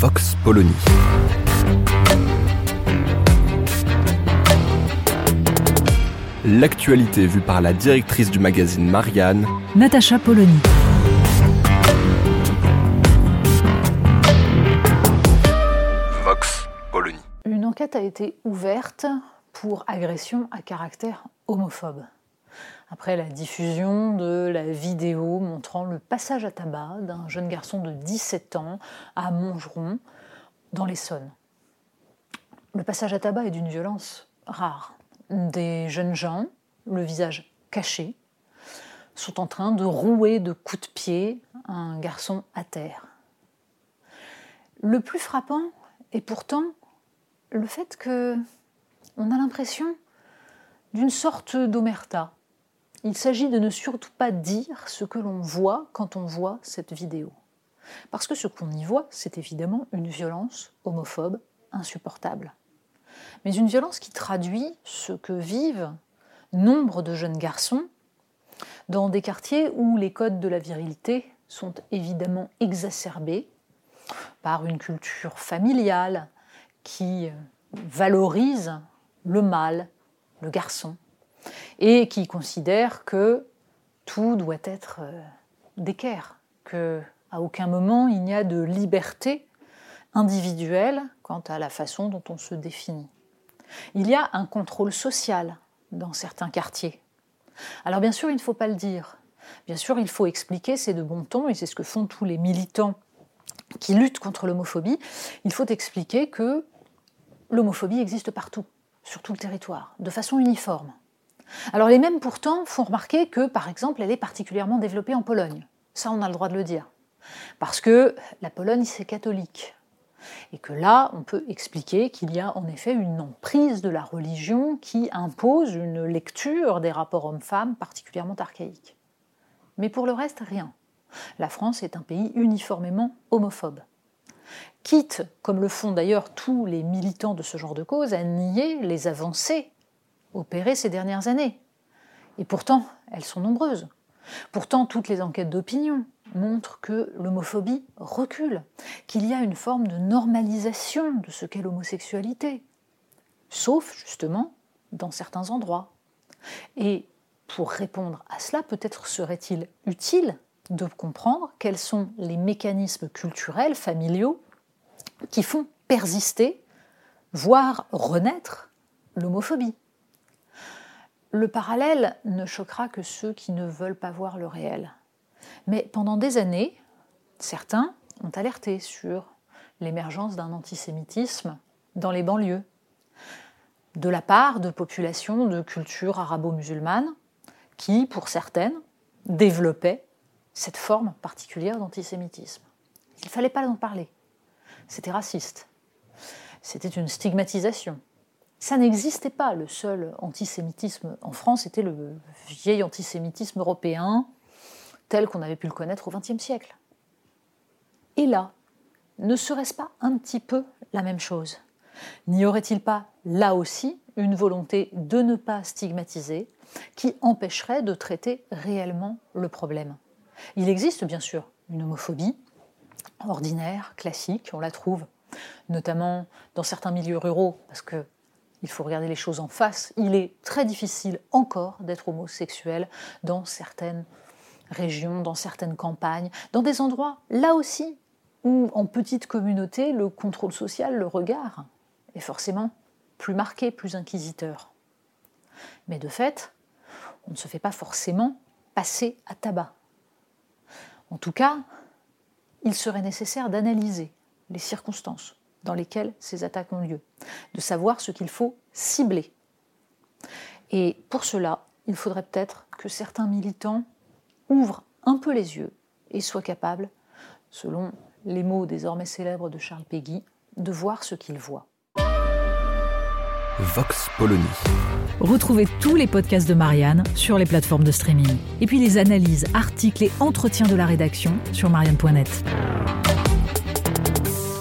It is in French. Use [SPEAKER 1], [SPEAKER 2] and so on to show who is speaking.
[SPEAKER 1] Vox Polony. L'actualité vue par la directrice du magazine Marianne,
[SPEAKER 2] Natacha Polony.
[SPEAKER 1] Vox Polony.
[SPEAKER 2] Une enquête a été ouverte pour agression à caractère homophobe. Après la diffusion de la vidéo montrant le passage à tabac d'un jeune garçon de 17 ans à Montgeron, dans l'Essonne. Le passage à tabac est d'une violence rare. Des jeunes gens, le visage caché, sont en train de rouer de coups de pied un garçon à terre. Le plus frappant est pourtant le fait que on a l'impression d'une sorte d'omerta. Il s'agit de ne surtout pas dire ce que l'on voit quand on voit cette vidéo. Parce que ce qu'on y voit, c'est évidemment une violence homophobe insupportable. Mais une violence qui traduit ce que vivent nombre de jeunes garçons dans des quartiers où les codes de la virilité sont évidemment exacerbés par une culture familiale qui valorise le mâle, le garçon, et qui considère que tout doit être euh, d'équerre, que à aucun moment il n'y a de liberté individuelle quant à la façon dont on se définit. Il y a un contrôle social dans certains quartiers. Alors bien sûr, il ne faut pas le dire. Bien sûr, il faut expliquer, c'est de bon ton, et c'est ce que font tous les militants qui luttent contre l'homophobie. Il faut expliquer que l'homophobie existe partout, sur tout le territoire, de façon uniforme. Alors les mêmes pourtant font remarquer que, par exemple, elle est particulièrement développée en Pologne. Ça, on a le droit de le dire. Parce que la Pologne, c'est catholique. Et que là, on peut expliquer qu'il y a en effet une emprise de la religion qui impose une lecture des rapports hommes-femmes particulièrement archaïque. Mais pour le reste, rien. La France est un pays uniformément homophobe. Quitte, comme le font d'ailleurs tous les militants de ce genre de cause, à nier les avancées opérées ces dernières années. Et pourtant, elles sont nombreuses. Pourtant, toutes les enquêtes d'opinion montrent que l'homophobie recule, qu'il y a une forme de normalisation de ce qu'est l'homosexualité, sauf justement dans certains endroits. Et pour répondre à cela, peut-être serait-il utile de comprendre quels sont les mécanismes culturels, familiaux, qui font persister, voire renaître, l'homophobie. Le parallèle ne choquera que ceux qui ne veulent pas voir le réel. Mais pendant des années, certains ont alerté sur l'émergence d'un antisémitisme dans les banlieues, de la part de populations de culture arabo-musulmane qui, pour certaines, développaient cette forme particulière d'antisémitisme. Il ne fallait pas en parler. C'était raciste. C'était une stigmatisation. Ça n'existait pas. Le seul antisémitisme en France était le vieil antisémitisme européen tel qu'on avait pu le connaître au XXe siècle. Et là, ne serait-ce pas un petit peu la même chose? N'y aurait-il pas là aussi une volonté de ne pas stigmatiser qui empêcherait de traiter réellement le problème? Il existe bien sûr une homophobie ordinaire, classique, on la trouve notamment dans certains milieux ruraux, parce que il faut regarder les choses en face, il est très difficile encore d'être homosexuel dans certaines régions, dans certaines campagnes, dans des endroits, là aussi, où en petite communauté, le contrôle social, le regard, est forcément plus marqué, plus inquisiteur. Mais de fait, on ne se fait pas forcément passer à tabac. En tout cas, il serait nécessaire d'analyser les circonstances dans lesquelles ces attaques ont lieu, de savoir ce qu'il faut cibler. Et pour cela, il faudrait peut-être que certains militants ouvrent un peu les yeux, et sois capable, selon les mots désormais célèbres de Charles Péguy, de voir ce qu'il voit.
[SPEAKER 1] Vox Polony.
[SPEAKER 3] Retrouvez tous les podcasts de Marianne sur les plateformes de streaming. Et puis les analyses, articles et entretiens de la rédaction sur marianne.net.